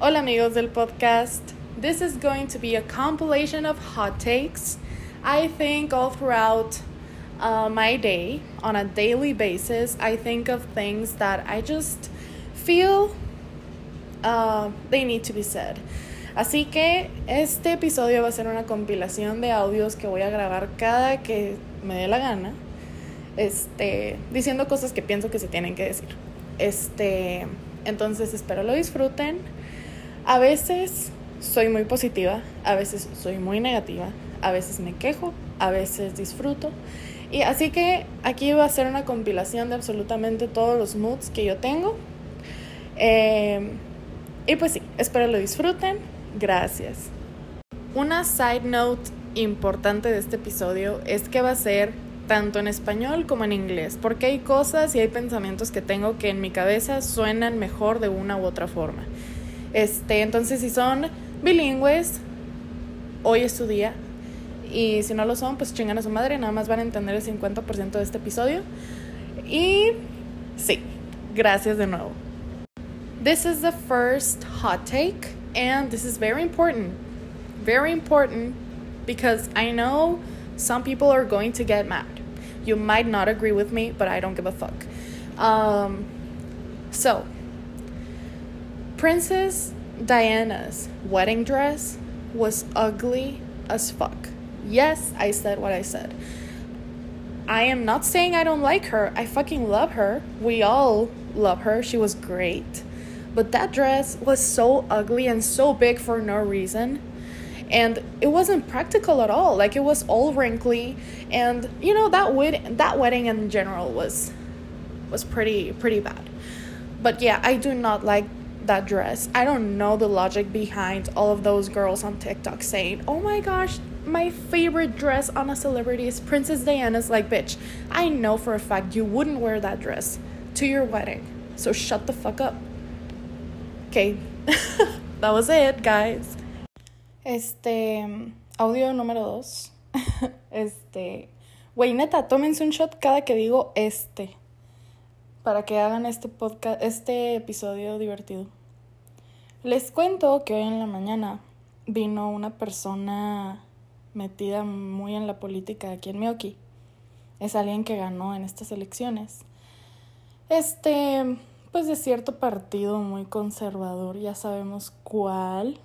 Hola amigos del podcast. This is going to be a compilation of hot takes. I think all throughout uh, my day, on a daily basis, I think of things that I just feel uh, they need to be said. Así que este episodio va a ser una compilación de audios que voy a grabar cada que me dé la gana, este, diciendo cosas que pienso que se tienen que decir. Este, entonces espero lo disfruten. A veces soy muy positiva, a veces soy muy negativa, a veces me quejo, a veces disfruto. Y así que aquí va a ser una compilación de absolutamente todos los moods que yo tengo. Eh, y pues sí, espero lo disfruten. Gracias. Una side note importante de este episodio es que va a ser tanto en español como en inglés, porque hay cosas y hay pensamientos que tengo que en mi cabeza suenan mejor de una u otra forma. Este, entonces, si son bilingües, hoy es su día. Y si no lo son, pues chingan a su madre, nada más van a entender el 50% de este episodio. Y sí, gracias de nuevo. This is the first hot take, and this is very important. Very important because I know some people are going to get mad. You might not agree with me, but I don't give a fuck. Um, so, Princess Diana's wedding dress was ugly as fuck. Yes, I said what I said. I am not saying I don't like her. I fucking love her. We all love her. She was great. But that dress was so ugly and so big for no reason. And it wasn't practical at all. Like it was all wrinkly and you know that wed- that wedding in general was was pretty pretty bad. But yeah, I do not like that dress. I don't know the logic behind all of those girls on TikTok saying, "Oh my gosh, my favorite dress on a celebrity is Princess Diana's." Like, bitch, I know for a fact you wouldn't wear that dress to your wedding. So shut the fuck up. Okay. that was it, guys. Este, audio número dos. este, güey, neta, tómense un shot cada que digo este. Para que hagan este podcast, este episodio divertido. Les cuento que hoy en la mañana vino una persona metida muy en la política aquí en Miyoki. Es alguien que ganó en estas elecciones. Este, pues de cierto partido muy conservador, ya sabemos cuál.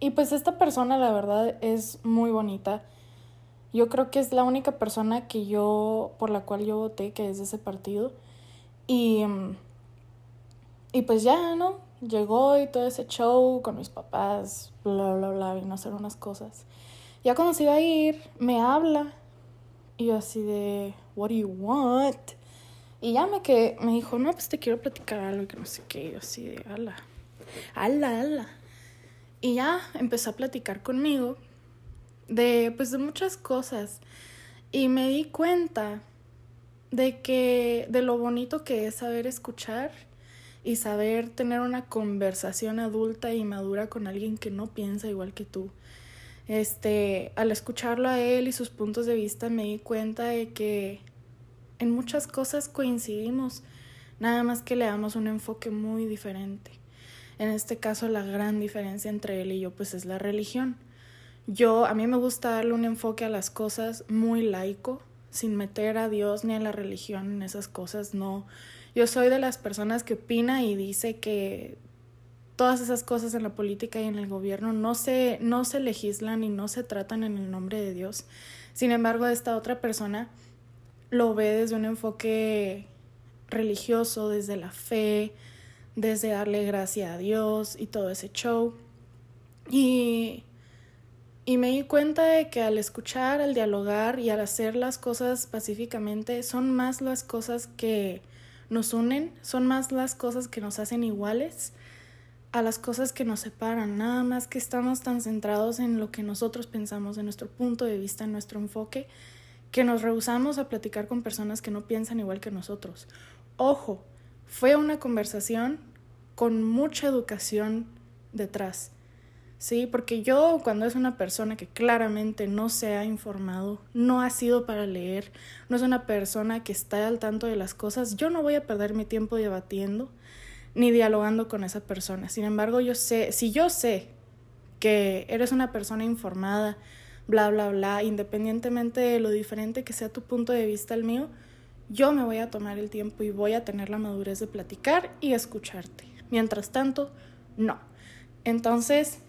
Y pues esta persona la verdad es muy bonita. Yo creo que es la única persona que yo, por la cual yo voté, que es de ese partido. Y, y pues ya, ¿no? Llegó y todo ese show con mis papás, bla, bla, bla, vino a hacer unas cosas. Ya cuando se iba a ir, me habla. Y yo así de, what do you want? Y ya me que me dijo, no, pues te quiero platicar algo que no sé qué. Y yo así de, ala, ala, ala. Y ya empezó a platicar conmigo de, pues, de muchas cosas. Y me di cuenta de que, de lo bonito que es saber escuchar y saber tener una conversación adulta y madura con alguien que no piensa igual que tú. Este, al escucharlo a él y sus puntos de vista me di cuenta de que en muchas cosas coincidimos, nada más que le damos un enfoque muy diferente. En este caso la gran diferencia entre él y yo pues es la religión. Yo a mí me gusta darle un enfoque a las cosas muy laico, sin meter a Dios ni a la religión en esas cosas, no. Yo soy de las personas que opina y dice que todas esas cosas en la política y en el gobierno no se, no se legislan y no se tratan en el nombre de Dios. Sin embargo, esta otra persona lo ve desde un enfoque religioso, desde la fe, desde darle gracia a Dios y todo ese show. Y, y me di cuenta de que al escuchar, al dialogar y al hacer las cosas pacíficamente, son más las cosas que nos unen, son más las cosas que nos hacen iguales a las cosas que nos separan, nada más que estamos tan centrados en lo que nosotros pensamos, en nuestro punto de vista, en nuestro enfoque, que nos rehusamos a platicar con personas que no piensan igual que nosotros. Ojo, fue una conversación con mucha educación detrás. Sí, porque yo cuando es una persona que claramente no se ha informado, no ha sido para leer, no es una persona que está al tanto de las cosas, yo no voy a perder mi tiempo debatiendo ni dialogando con esa persona. Sin embargo, yo sé, si yo sé que eres una persona informada, bla, bla, bla, independientemente de lo diferente que sea tu punto de vista al mío, yo me voy a tomar el tiempo y voy a tener la madurez de platicar y escucharte. Mientras tanto, no. Entonces,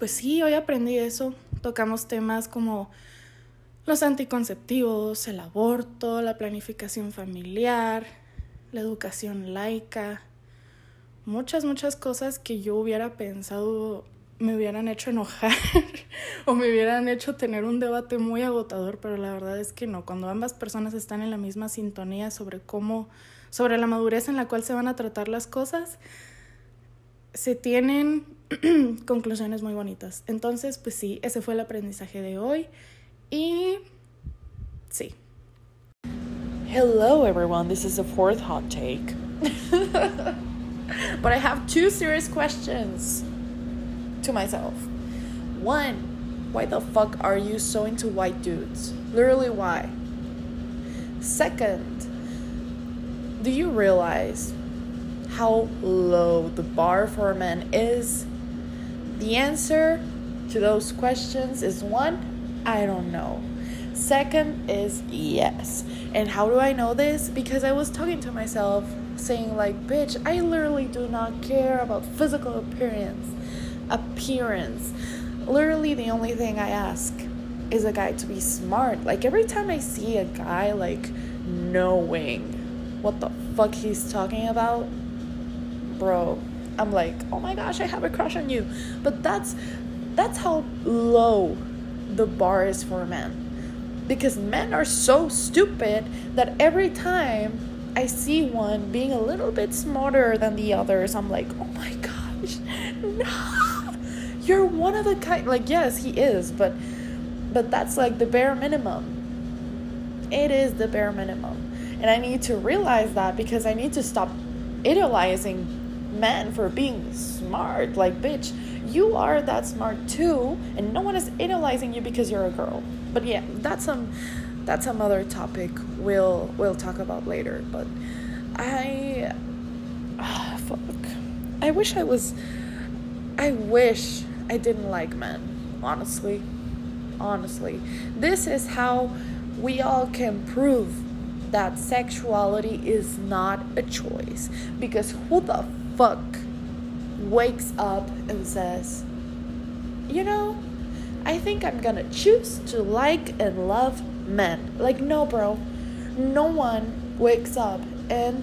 pues sí, hoy aprendí eso. Tocamos temas como los anticonceptivos, el aborto, la planificación familiar, la educación laica, muchas, muchas cosas que yo hubiera pensado me hubieran hecho enojar o me hubieran hecho tener un debate muy agotador, pero la verdad es que no. Cuando ambas personas están en la misma sintonía sobre cómo, sobre la madurez en la cual se van a tratar las cosas, se tienen conclusiones muy bonitas. Entonces, pues sí, ese fue el aprendizaje de hoy y sí. Hello everyone, this is the fourth hot take. but I have two serious questions. to myself. One, why the fuck are you so into white dudes? Literally, why? Second, do you realize how low the bar for a man is? The answer to those questions is one, I don't know. Second is yes. And how do I know this? Because I was talking to myself saying, like, bitch, I literally do not care about physical appearance appearance. Literally, the only thing I ask is a guy to be smart. Like, every time I see a guy, like, knowing what the fuck he's talking about, bro, I'm like, oh my gosh, I have a crush on you. But that's that's how low the bar is for men. Because men are so stupid that every time I see one being a little bit smarter than the others, I'm like, oh my gosh, no you're one of a kind like yes he is but but that's like the bare minimum it is the bare minimum and i need to realize that because i need to stop idolizing men for being smart like bitch you are that smart too and no one is idolizing you because you're a girl but yeah that's some that's some other topic we'll we'll talk about later but i ah, fuck i wish i was i wish I didn't like men, honestly. Honestly. This is how we all can prove that sexuality is not a choice. Because who the fuck wakes up and says, you know, I think I'm gonna choose to like and love men. Like, no, bro. No one wakes up and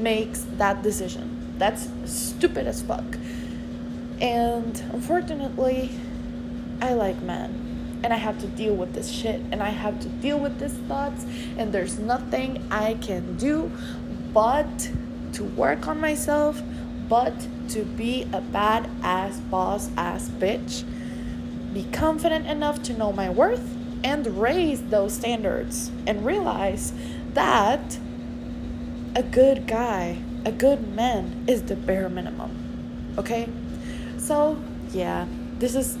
makes that decision. That's stupid as fuck. And unfortunately, I like men. And I have to deal with this shit. And I have to deal with these thoughts. And there's nothing I can do but to work on myself, but to be a badass boss ass bitch. Be confident enough to know my worth and raise those standards and realize that a good guy, a good man is the bare minimum. Okay? So, yeah, this is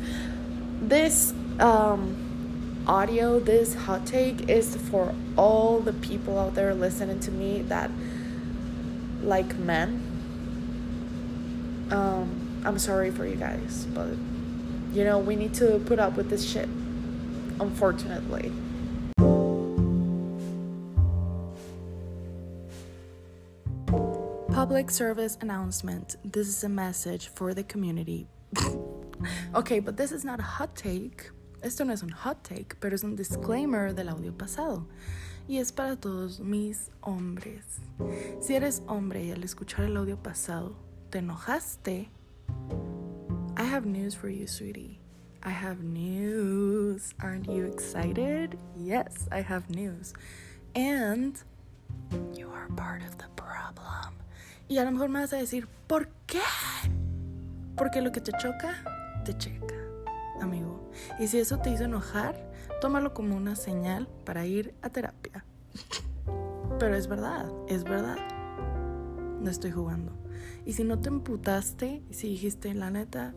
this um, audio, this hot take is for all the people out there listening to me that like men. Um, I'm sorry for you guys, but you know, we need to put up with this shit, unfortunately. Public service announcement. This is a message for the community. ok, but this is not a hot take. Esto no es un hot take, pero es un disclaimer del audio pasado. Y es para todos mis hombres. Si eres hombre y al escuchar el audio pasado te enojaste, I have news for you, sweetie. I have news. Aren't you excited? Yes, I have news. And you are part of the problem. Y a lo mejor me vas a decir, ¿por qué? Porque lo que te choca, te checa, amigo. Y si eso te hizo enojar, tómalo como una señal para ir a terapia. Pero es verdad, es verdad. No estoy jugando. Y si no te emputaste, si dijiste, la neta,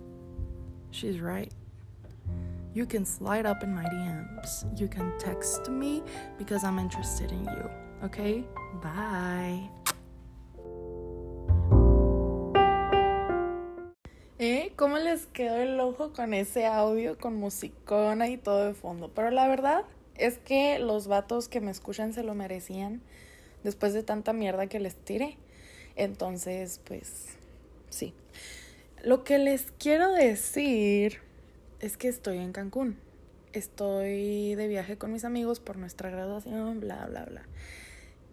she's right. You can slide up in my DMs. You can text me because I'm interested in you. Okay? Bye. ¿Eh? ¿Cómo les quedó el ojo con ese audio, con musicona y todo de fondo? Pero la verdad es que los vatos que me escuchan se lo merecían después de tanta mierda que les tiré. Entonces, pues, sí. Lo que les quiero decir es que estoy en Cancún. Estoy de viaje con mis amigos por nuestra graduación, bla, bla, bla.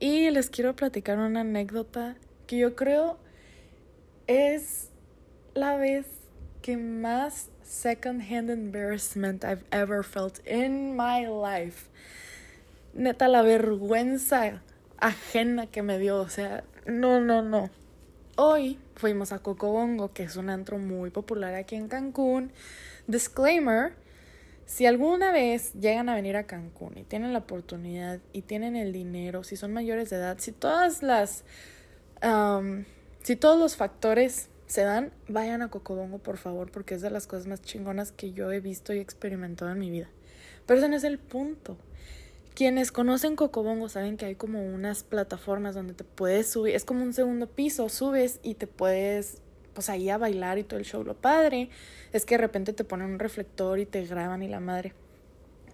Y les quiero platicar una anécdota que yo creo es la vez que más second-hand embarrassment I've ever felt in my life. Neta, la vergüenza ajena que me dio, o sea, no, no, no. Hoy fuimos a Cocobongo, que es un antro muy popular aquí en Cancún. Disclaimer, si alguna vez llegan a venir a Cancún y tienen la oportunidad y tienen el dinero, si son mayores de edad, si todas las... Si todos los factores se dan, vayan a Cocobongo, por favor, porque es de las cosas más chingonas que yo he visto y experimentado en mi vida. Pero ese no es el punto. Quienes conocen Cocobongo saben que hay como unas plataformas donde te puedes subir, es como un segundo piso, subes y te puedes, pues ahí a bailar y todo el show. Lo padre es que de repente te ponen un reflector y te graban y la madre.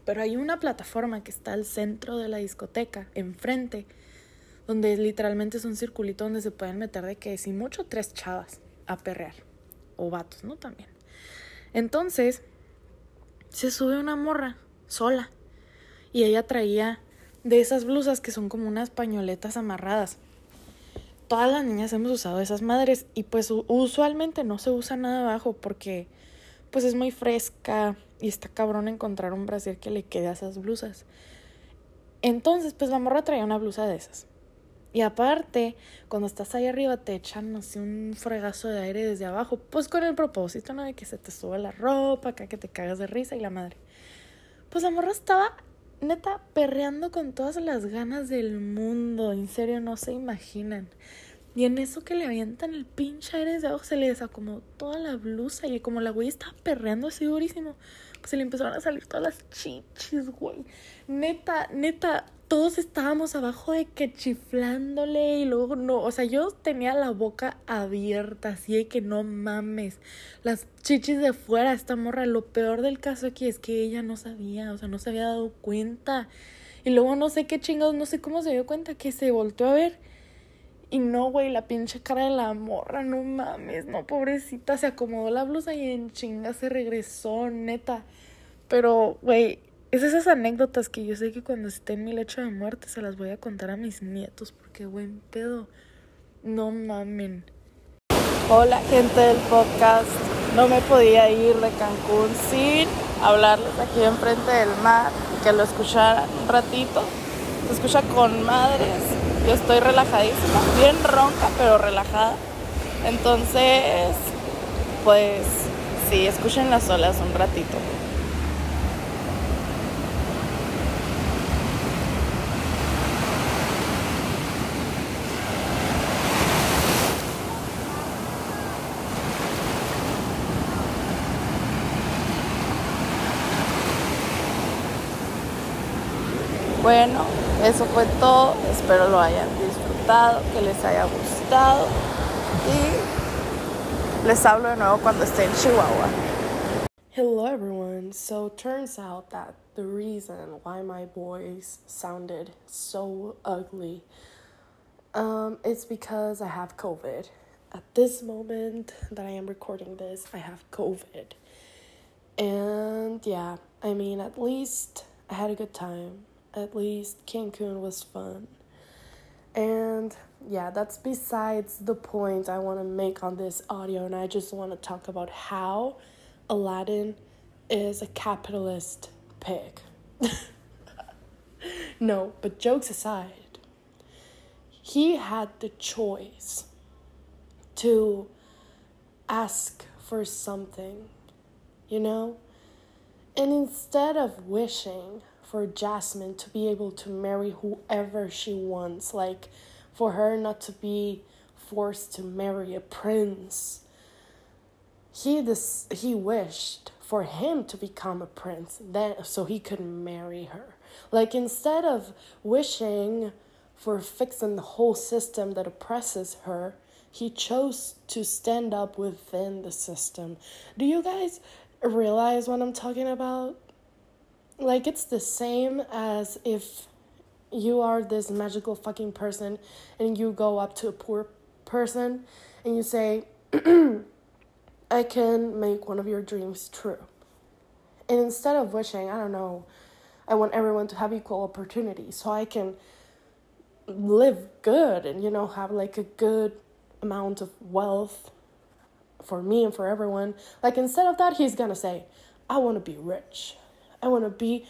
Pero hay una plataforma que está al centro de la discoteca, enfrente, donde literalmente es un circulito donde se pueden meter de que si mucho tres chavas a perrear. O vatos, ¿no? También. Entonces, se sube una morra sola. Y ella traía de esas blusas que son como unas pañoletas amarradas. Todas las niñas hemos usado esas madres y pues usualmente no se usa nada abajo porque pues es muy fresca y está cabrón encontrar un brasier que le quede a esas blusas. Entonces, pues la morra traía una blusa de esas. Y aparte, cuando estás ahí arriba te echan así un fregazo de aire desde abajo, pues con el propósito, ¿no? De que se te sube la ropa, acá que te cagas de risa y la madre. Pues la morra estaba neta perreando con todas las ganas del mundo, en serio, no se imaginan. Y en eso que le avientan el pinche aire desde abajo se le desacomodó toda la blusa y como la güey estaba perreando así durísimo, pues se le empezaron a salir todas las chichis, güey. Neta, neta, todos estábamos abajo de que chiflándole y luego no, o sea, yo tenía la boca abierta, así de que no mames, las chichis de fuera, esta morra, lo peor del caso aquí es que ella no sabía, o sea, no se había dado cuenta. Y luego no sé qué chingados, no sé cómo se dio cuenta que se volteó a ver. Y no, güey, la pinche cara de la morra, no mames, no, pobrecita, se acomodó la blusa y en chinga se regresó, neta. Pero, güey, es esas anécdotas que yo sé que cuando esté en mi lecho de muerte se las voy a contar a mis nietos, porque buen pedo. No mamen. Hola gente del podcast. No me podía ir de Cancún sin hablarles aquí enfrente del mar y que lo escucharan un ratito. Se escucha con madres. Yo estoy relajadísima, bien ronca, pero relajada. Entonces, pues sí, escuchen las olas un ratito. Bueno, eso fue todo. Espero lo hayan disfrutado, que les haya gustado. Y les hablo de nuevo cuando esté en Chihuahua. Hello everyone. So turns out that the reason why my voice sounded so ugly um, it's because I have COVID. At this moment that I am recording this, I have COVID. And yeah, I mean, at least I had a good time at least Cancun was fun. And yeah, that's besides the point I want to make on this audio, and I just want to talk about how Aladdin is a capitalist pig. no, but jokes aside, he had the choice to ask for something, you know? And instead of wishing for Jasmine to be able to marry whoever she wants, like for her not to be forced to marry a prince. He this he wished for him to become a prince then so he could marry her. Like instead of wishing for fixing the whole system that oppresses her, He chose to stand up within the system. Do you guys realize what I'm talking about? Like, it's the same as if you are this magical fucking person and you go up to a poor person and you say, I can make one of your dreams true. And instead of wishing, I don't know, I want everyone to have equal opportunity so I can live good and, you know, have like a good amount of wealth for me and for everyone. Like, instead of that, he's gonna say, I wanna be rich. I wanna be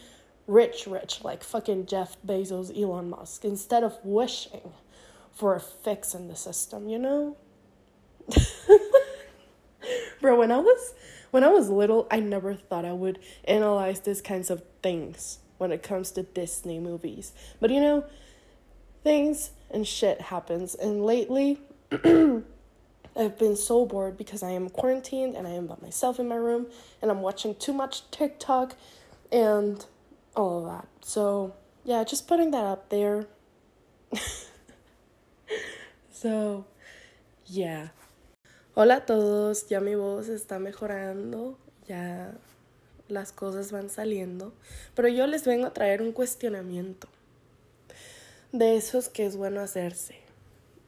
rich, rich, like fucking Jeff Bezos, Elon Musk, instead of wishing for a fix in the system, you know? Bro, when I was when I was little, I never thought I would analyze these kinds of things when it comes to Disney movies. But you know, things and shit happens and lately I've been so bored because I am quarantined and I am by myself in my room and I'm watching too much TikTok and all of that. So, yeah, just putting that up there. so, yeah. Hola a todos, ya mi voz está mejorando, ya las cosas van saliendo, pero yo les vengo a traer un cuestionamiento de esos que es bueno hacerse.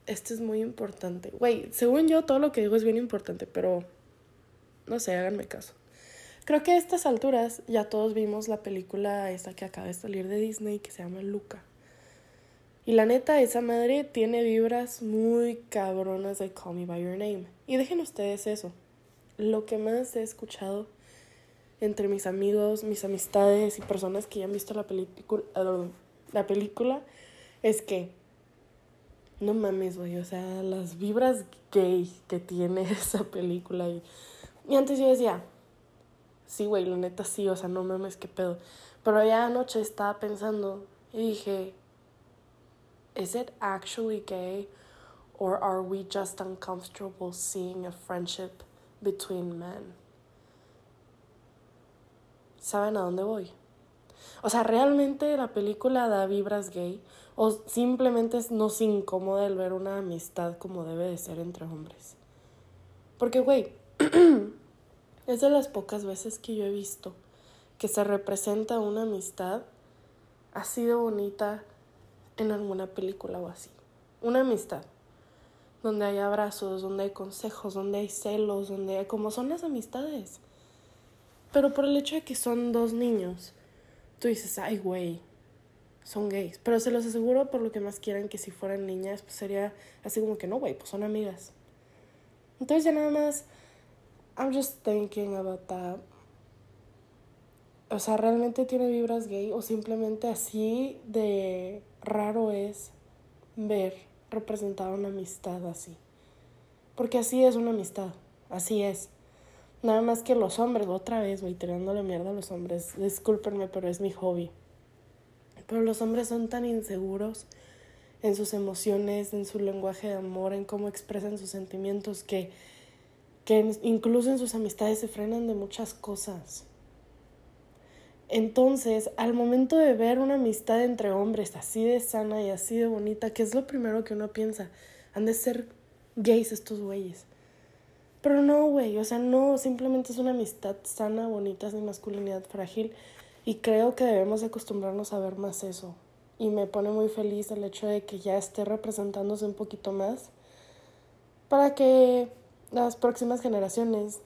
Esto es muy importante. Güey, según yo todo lo que digo es bien importante, pero no sé, háganme caso. Creo que a estas alturas ya todos vimos la película esta que acaba de salir de Disney que se llama Luca. Y la neta, esa madre tiene vibras muy cabronas de Call Me By Your Name. Y dejen ustedes eso. Lo que más he escuchado entre mis amigos, mis amistades y personas que ya han visto la la película es que no mames, güey, o sea, las vibras gay que tiene esa película y, y antes yo decía, sí, güey, la neta sí, o sea, no mames, qué pedo. Pero ya anoche estaba pensando y dije, is it actually gay or are we just uncomfortable seeing a friendship between men? ¿Saben a dónde voy? O sea, ¿realmente la película da vibras gay? ¿O simplemente nos incomoda el ver una amistad como debe de ser entre hombres? Porque, güey, es de las pocas veces que yo he visto que se representa una amistad ha sido bonita en alguna película o así. Una amistad. Donde hay abrazos, donde hay consejos, donde hay celos, donde hay... como son las amistades. Pero por el hecho de que son dos niños, tú dices, ay, güey, son gays. Pero se los aseguro por lo que más quieran que si fueran niñas, pues sería así como que no, güey, pues son amigas. Entonces ya nada más, I'm just thinking about that. O sea, ¿realmente tiene vibras gay o simplemente así de raro es ver representada una amistad así? Porque así es una amistad, así es. Nada más que los hombres, otra vez, voy tirándole mierda a los hombres. Discúlpenme, pero es mi hobby. Pero los hombres son tan inseguros en sus emociones, en su lenguaje de amor, en cómo expresan sus sentimientos, que, que incluso en sus amistades se frenan de muchas cosas. Entonces, al momento de ver una amistad entre hombres así de sana y así de bonita, ¿qué es lo primero que uno piensa? Han de ser gays estos güeyes. Pero no, güey, o sea, no, simplemente es una amistad sana, bonita, sin masculinidad frágil. Y creo que debemos acostumbrarnos a ver más eso. Y me pone muy feliz el hecho de que ya esté representándose un poquito más para que las próximas generaciones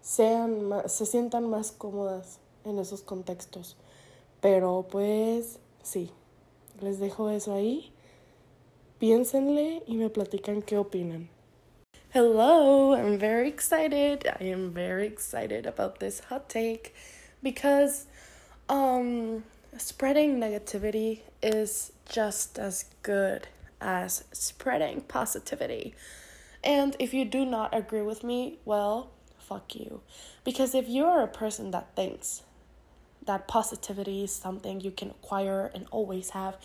sean se sientan más cómodas en esos contextos. Pero pues sí, les dejo eso ahí. Piénsenle y me platican qué opinan. Hello, I'm very excited. I am very excited about this hot take because um spreading negativity is just as good as spreading positivity. And if you do not agree with me, well, fuck you. Because if you are a person that thinks that positivity is something you can acquire and always have,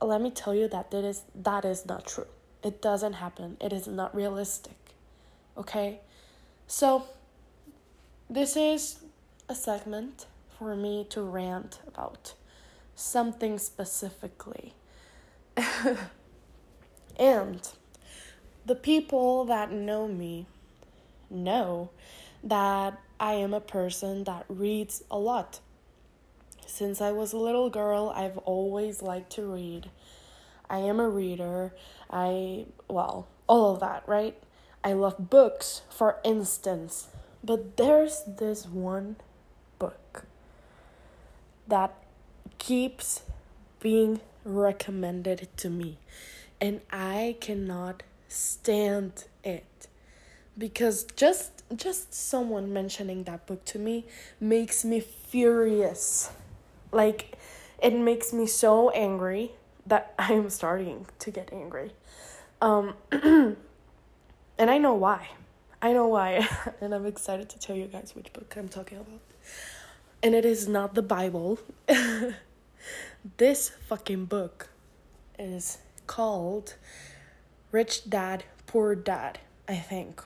let me tell you that that is that is not true. It doesn't happen. It is not realistic. Okay? So this is a segment for me to rant about something specifically. and the people that know me know that I am a person that reads a lot. Since I was a little girl, I've always liked to read. I am a reader. I, well, all of that, right? I love books, for instance. But there's this one book that keeps being recommended to me, and I cannot stand it. Because just just someone mentioning that book to me makes me furious. Like it makes me so angry that i'm starting to get angry. Um and i know why. I know why. And i'm excited to tell you guys which book i'm talking about. And it is not the bible. This fucking book is called rich dad poor dad i think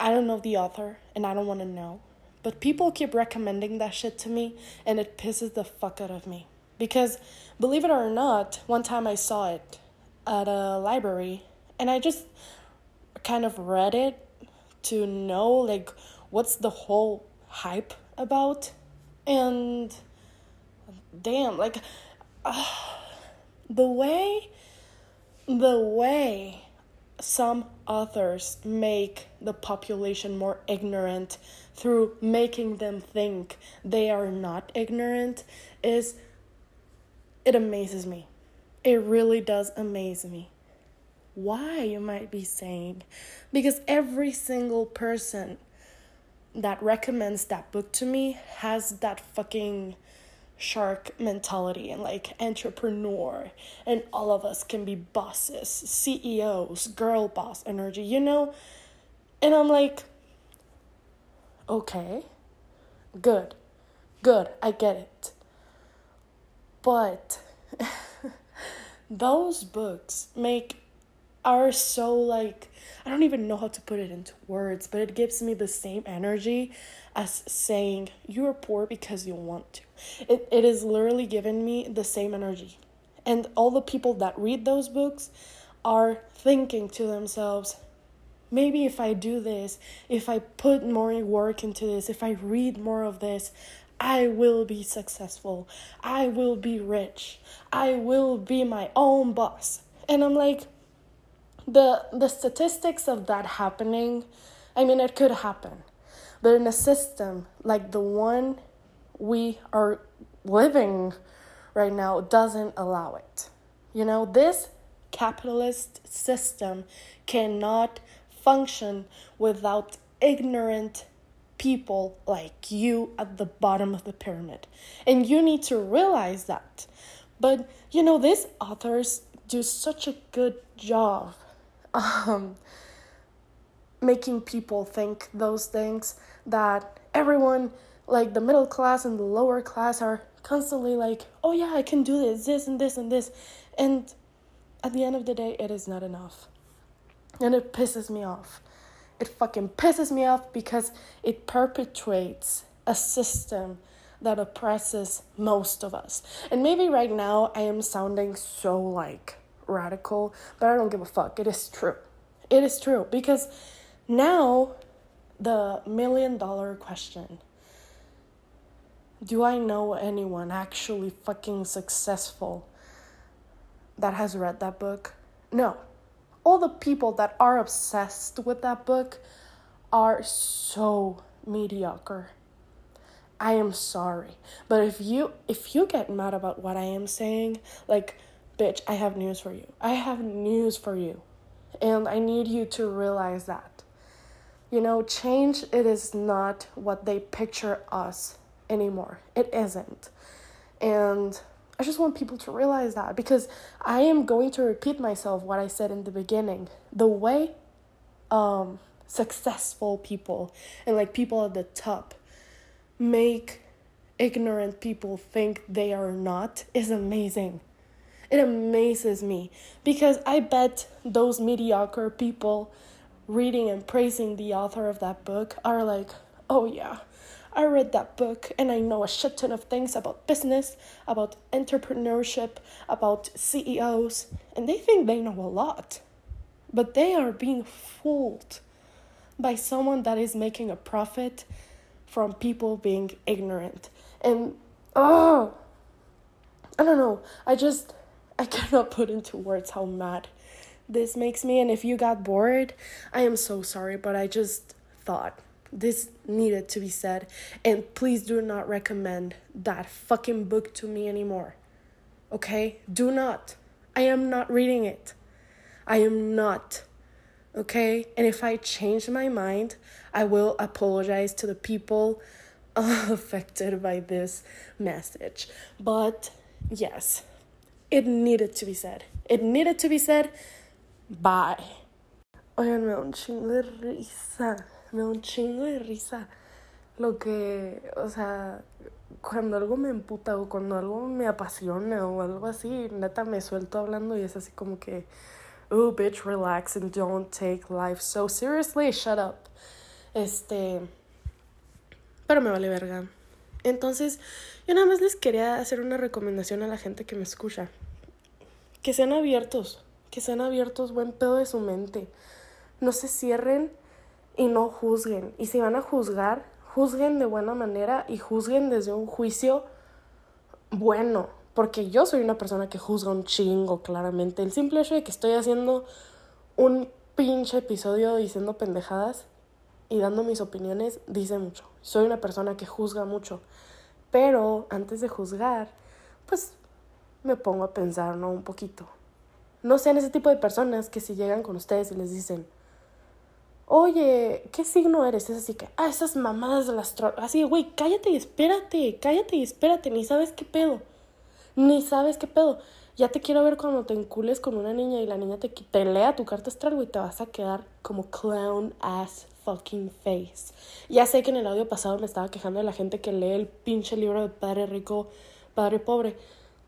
I don't know the author and I don't want to know. But people keep recommending that shit to me and it pisses the fuck out of me. Because believe it or not, one time I saw it at a library and I just kind of read it to know like what's the whole hype about and damn like uh, the way the way some authors make the population more ignorant through making them think they are not ignorant is it amazes me. It really does amaze me. Why, you might be saying? Because every single person that recommends that book to me has that fucking shark mentality and like entrepreneur and all of us can be bosses ceos girl boss energy you know? And i'm like okay good good i get it. But those books make are so like I don't even know how to put it into words, but it gives me the same energy as saying you are poor because you want to. It it is literally given me the same energy. And all the people that read those books are thinking to themselves, maybe if I do this, if I put more work into this, if I read more of this, I will be successful. I will be rich. I will be my own boss. And I'm like, the the statistics of that happening i mean it could happen but in a system like the one we are living right now doesn't allow it. You know this capitalist system cannot function without ignorant people like you at the bottom of the pyramid. And you need to realize that. But you know these authors do such a good job um, making people think those things that everyone, like the middle class and the lower class, are constantly like, oh yeah, I can do this, this and this and this. And at the end of the day, it is not enough. And it pisses me off. It fucking pisses me off because it perpetuates a system that oppresses most of us. And maybe right now I am sounding so like radical, but I don't give a fuck. It is true. It is true because now the million dollar question do I know anyone actually fucking successful that has read that book? No. All the people that are obsessed with that book are so mediocre. I am sorry. But if you if you get mad about what I am saying, like bitch, I have news for you. I have news for you. And I need you to realize that. You know, change, it is not what they picture us anymore. It isn't. And I just want people to realize that because I am going to repeat myself what I said in the beginning. The way um, successful people and like people at the top make ignorant people think they are not is amazing. It amazes me because I bet those mediocre people reading and praising the author of that book are like, oh yeah, I read that book and I know a shit ton of things about business, about entrepreneurship, about CEOs, and they think they know a lot. but they are being fooled by someone that is making a profit from people being ignorant. And oh, I don't know. I just I cannot put into words how mad this makes me. And if you got bored, I am so sorry, but I just thought this needed to be said. And please do not recommend that fucking book to me anymore. Okay? Do not. I am not reading it. I am not. Okay? And if I change my mind, I will apologize to the people affected by this message. But yes, it needed to be said. It needed to be said. Bye. Oigan, me da un chingo de risa. Me da un chingo de risa. Lo que, o sea, cuando algo me emputa o cuando algo me apasiona o algo así, neta me suelto hablando y es así como que, oh, bitch, relax and don't take life so seriously, shut up. Este, pero me vale verga. Entonces, yo nada más les quería hacer una recomendación a la gente que me escucha. Que sean abiertos, que sean abiertos, buen pedo de su mente. No se cierren y no juzguen. Y si van a juzgar, juzguen de buena manera y juzguen desde un juicio bueno. Porque yo soy una persona que juzga un chingo, claramente. El simple hecho de que estoy haciendo un pinche episodio diciendo pendejadas y dando mis opiniones dice mucho. Soy una persona que juzga mucho. Pero antes de juzgar, pues me pongo a pensar, ¿no? Un poquito. No sean ese tipo de personas que si llegan con ustedes y les dicen, oye, ¿qué signo eres? Es así que, ah, esas mamadas de las... Así, güey, cállate y espérate, cállate y espérate, ni sabes qué pedo. Ni sabes qué pedo. Ya te quiero ver cuando te encules con una niña y la niña te, te lea tu carta astral, güey, te vas a quedar como clown ass fucking face. Ya sé que en el audio pasado me estaba quejando de la gente que lee el pinche libro de Padre Rico, Padre Pobre.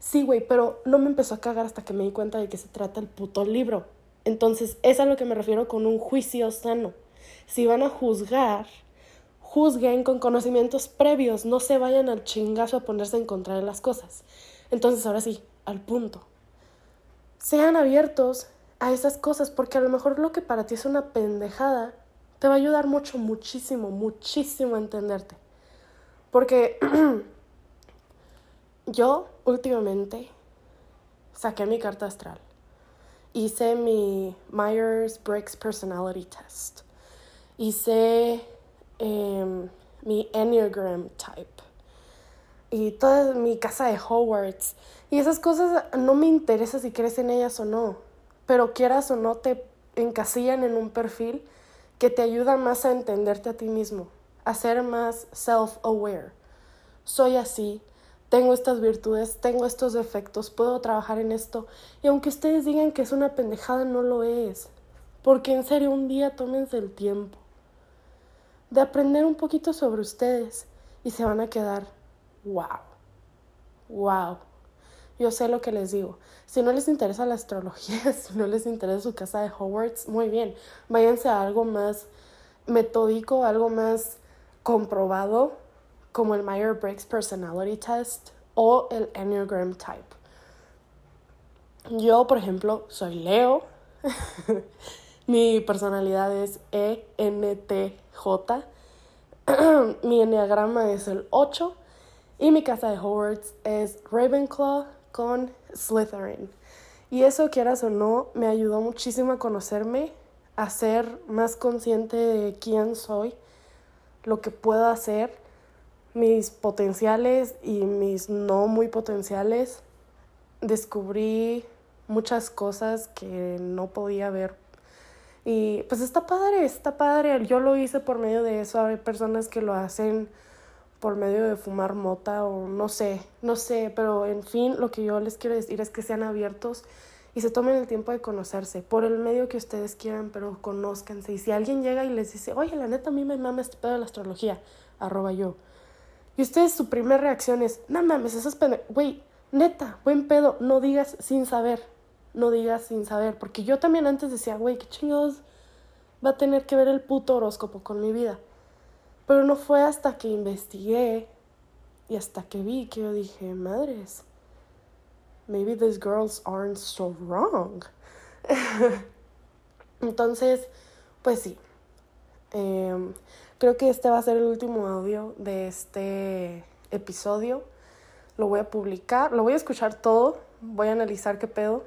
Sí, güey, pero no me empezó a cagar hasta que me di cuenta de que se trata el puto libro. Entonces, es a lo que me refiero con un juicio sano. Si van a juzgar, juzguen con conocimientos previos, no se vayan al chingazo a ponerse en contra de las cosas. Entonces, ahora sí, al punto. Sean abiertos a esas cosas, porque a lo mejor lo que para ti es una pendejada, te va a ayudar mucho, muchísimo, muchísimo a entenderte. Porque yo últimamente saqué mi carta astral. Hice mi Myers-Briggs Personality Test. Hice em, mi Enneagram Type. Y toda mi casa de Hogwarts. Y esas cosas no me interesa si crees en ellas o no. Pero quieras o no, te encasillan en un perfil que te ayuda más a entenderte a ti mismo, a ser más self-aware. Soy así, tengo estas virtudes, tengo estos defectos, puedo trabajar en esto. Y aunque ustedes digan que es una pendejada, no lo es. Porque en serio, un día tómense el tiempo de aprender un poquito sobre ustedes y se van a quedar, wow, wow. Yo sé lo que les digo. Si no les interesa la astrología, si no les interesa su casa de Hogwarts, muy bien. Váyanse a algo más metódico, algo más comprobado, como el Myers-Briggs Personality Test o el Enneagram Type. Yo, por ejemplo, soy Leo. Mi personalidad es ENTJ. mi enneagrama es el 8 y mi casa de Hogwarts es Ravenclaw con Slytherin. Y eso, quieras o no, me ayudó muchísimo a conocerme, a ser más consciente de quién soy, lo que puedo hacer, mis potenciales y mis no muy potenciales. Descubrí muchas cosas que no podía ver. Y pues está padre, está padre. Yo lo hice por medio de eso. Hay personas que lo hacen por medio de fumar mota o no sé, no sé, pero en fin, lo que yo les quiero decir es que sean abiertos y se tomen el tiempo de conocerse por el medio que ustedes quieran, pero conózcanse. Y si alguien llega y les dice, oye, la neta, a mí me mama este pedo de la astrología, arroba yo. Y ustedes, su primera reacción es, no mames, eso es pende... Güey, neta, buen pedo, no digas sin saber, no digas sin saber, porque yo también antes decía, güey, qué chingados va a tener que ver el puto horóscopo con mi vida. Pero no fue hasta que investigué y hasta que vi que yo dije, madres, maybe these girls aren't so wrong. Entonces, pues sí. Em, creo que este va a ser el último audio de este episodio. Lo voy a publicar, lo voy a escuchar todo, voy a analizar qué pedo.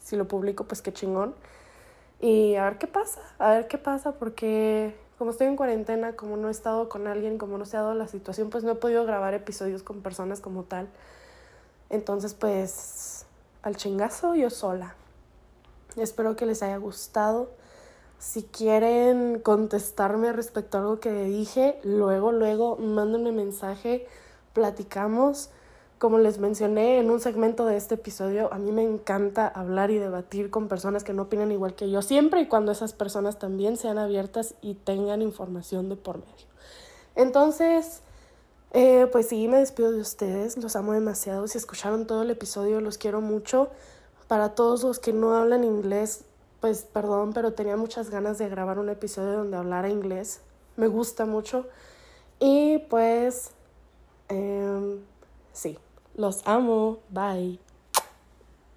Si lo publico, pues qué chingón. Y a ver qué pasa, a ver qué pasa, porque como estoy en cuarentena, como no he estado con alguien, como no se ha dado la situación, pues no he podido grabar episodios con personas como tal. Entonces, pues, al chingazo yo sola. Espero que les haya gustado. Si quieren contestarme respecto a algo que dije, luego, luego, mándenme mensaje, platicamos. Como les mencioné en un segmento de este episodio, a mí me encanta hablar y debatir con personas que no opinan igual que yo, siempre y cuando esas personas también sean abiertas y tengan información de por medio. Entonces, eh, pues sí, me despido de ustedes, los amo demasiado. Si escucharon todo el episodio, los quiero mucho. Para todos los que no hablan inglés, pues perdón, pero tenía muchas ganas de grabar un episodio donde hablara inglés. Me gusta mucho. Y pues, eh, sí. Los amo. Bye.